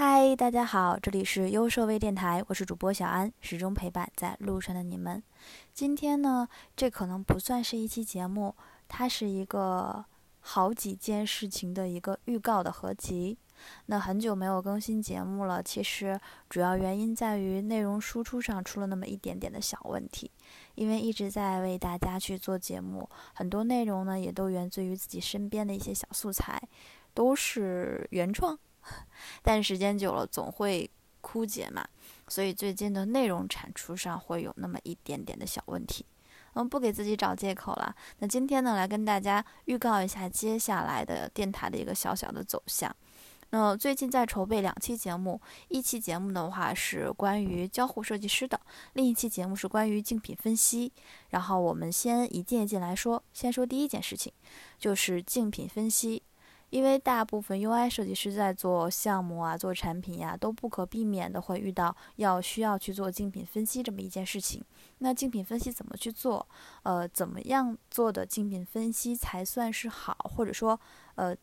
嗨，大家好，这里是优设微电台，我是主播小安，始终陪伴在路上的你们。今天呢，这可能不算是一期节目，它是一个好几件事情的一个预告的合集。那很久没有更新节目了，其实主要原因在于内容输出上出了那么一点点的小问题。因为一直在为大家去做节目，很多内容呢也都源自于自己身边的一些小素材，都是原创。但时间久了总会枯竭嘛，所以最近的内容产出上会有那么一点点的小问题。嗯，不给自己找借口了。那今天呢，来跟大家预告一下接下来的电台的一个小小的走向。那最近在筹备两期节目，一期节目的话是关于交互设计师的，另一期节目是关于竞品分析。然后我们先一件一件来说，先说第一件事情，就是竞品分析。因为大部分 UI 设计师在做项目啊、做产品呀，都不可避免的会遇到要需要去做竞品分析这么一件事情。那竞品分析怎么去做？呃，怎么样做的竞品分析才算是好？或者说，呃。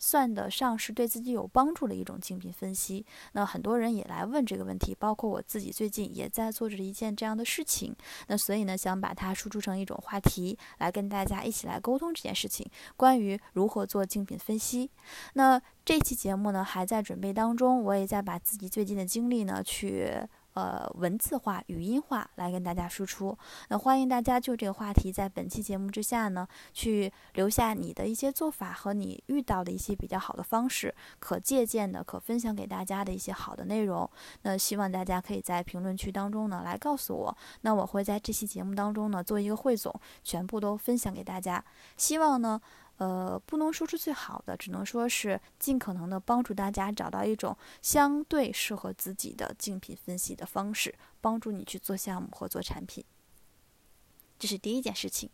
算得上是对自己有帮助的一种竞品分析。那很多人也来问这个问题，包括我自己最近也在做着一件这样的事情。那所以呢，想把它输出成一种话题，来跟大家一起来沟通这件事情，关于如何做竞品分析。那这期节目呢，还在准备当中，我也在把自己最近的经历呢去。呃，文字化、语音化来跟大家输出。那欢迎大家就这个话题，在本期节目之下呢，去留下你的一些做法和你遇到的一些比较好的方式，可借鉴的、可分享给大家的一些好的内容。那希望大家可以在评论区当中呢来告诉我。那我会在这期节目当中呢做一个汇总，全部都分享给大家。希望呢。呃，不能说是最好的，只能说是尽可能的帮助大家找到一种相对适合自己的竞品分析的方式，帮助你去做项目或做产品。这是第一件事情。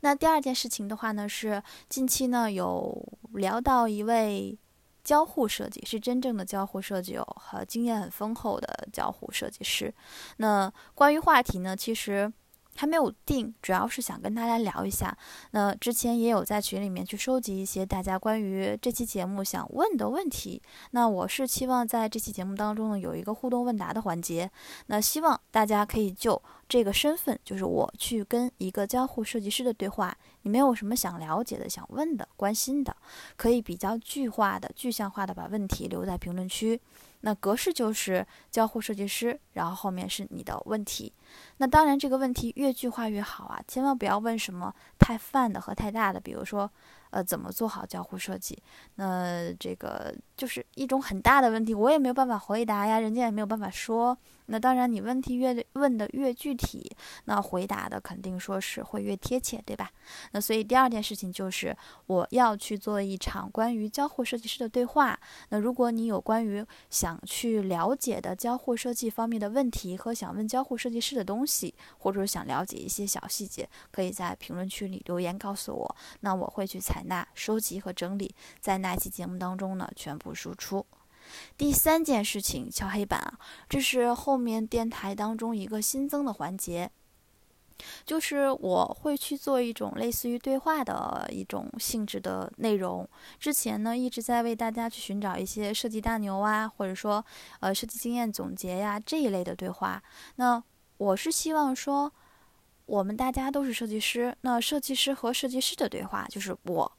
那第二件事情的话呢，是近期呢有聊到一位交互设计，是真正的交互设计哦，和经验很丰厚的交互设计师。那关于话题呢，其实。还没有定，主要是想跟大家聊一下。那之前也有在群里面去收集一些大家关于这期节目想问的问题。那我是期望在这期节目当中呢有一个互动问答的环节。那希望大家可以就这个身份，就是我去跟一个交互设计师的对话，你们有什么想了解的、想问的、关心的，可以比较具化的、具象化的把问题留在评论区。那格式就是交互设计师，然后后面是你的问题。那当然，这个问题越具化越好啊，千万不要问什么太泛的和太大的，比如说。呃，怎么做好交互设计？那这个就是一种很大的问题，我也没有办法回答呀，人家也没有办法说。那当然，你问题越问的越具体，那回答的肯定说是会越贴切，对吧？那所以第二件事情就是我要去做一场关于交互设计师的对话。那如果你有关于想去了解的交互设计方面的问题和想问交互设计师的东西，或者想了解一些小细节，可以在评论区里留言告诉我，那我会去采。那收集和整理，在那期节目当中呢，全部输出。第三件事情，敲黑板啊，这是后面电台当中一个新增的环节，就是我会去做一种类似于对话的一种性质的内容。之前呢，一直在为大家去寻找一些设计大牛啊，或者说呃设计经验总结呀这一类的对话。那我是希望说。我们大家都是设计师，那设计师和设计师的对话，就是我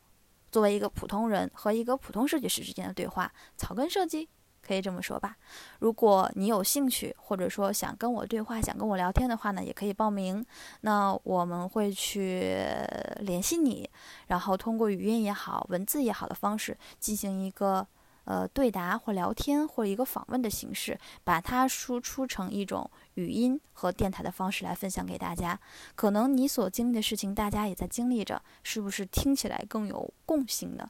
作为一个普通人和一个普通设计师之间的对话。草根设计可以这么说吧。如果你有兴趣，或者说想跟我对话、想跟我聊天的话呢，也可以报名。那我们会去联系你，然后通过语音也好、文字也好的方式进行一个。呃，对答或聊天或一个访问的形式，把它输出成一种语音和电台的方式来分享给大家。可能你所经历的事情，大家也在经历着，是不是听起来更有共性呢？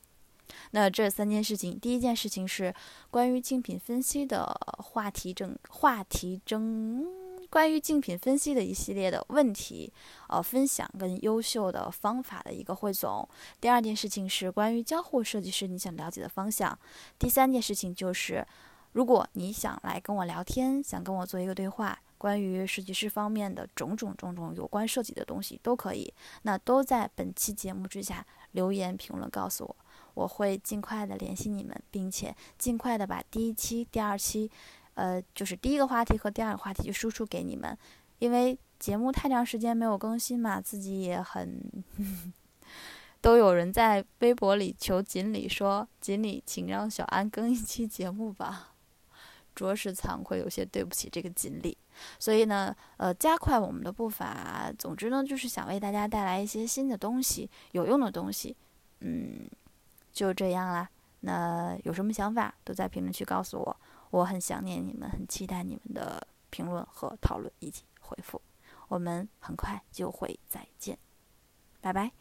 那这三件事情，第一件事情是关于竞品分析的话题争话题争。关于竞品分析的一系列的问题，呃，分享跟优秀的方法的一个汇总。第二件事情是关于交互设计师你想了解的方向。第三件事情就是，如果你想来跟我聊天，想跟我做一个对话，关于设计师方面的种种种种有关设计的东西都可以，那都在本期节目之下留言评论告诉我。我会尽快的联系你们，并且尽快的把第一期、第二期，呃，就是第一个话题和第二个话题就输出给你们，因为节目太长时间没有更新嘛，自己也很，都有人在微博里求锦鲤说：“锦鲤，请让小安更一期节目吧。”着实惭愧，有些对不起这个锦鲤。所以呢，呃，加快我们的步伐。总之呢，就是想为大家带来一些新的东西，有用的东西。嗯。就这样啦，那有什么想法都在评论区告诉我，我很想念你们，很期待你们的评论和讨论以及回复，我们很快就会再见，拜拜。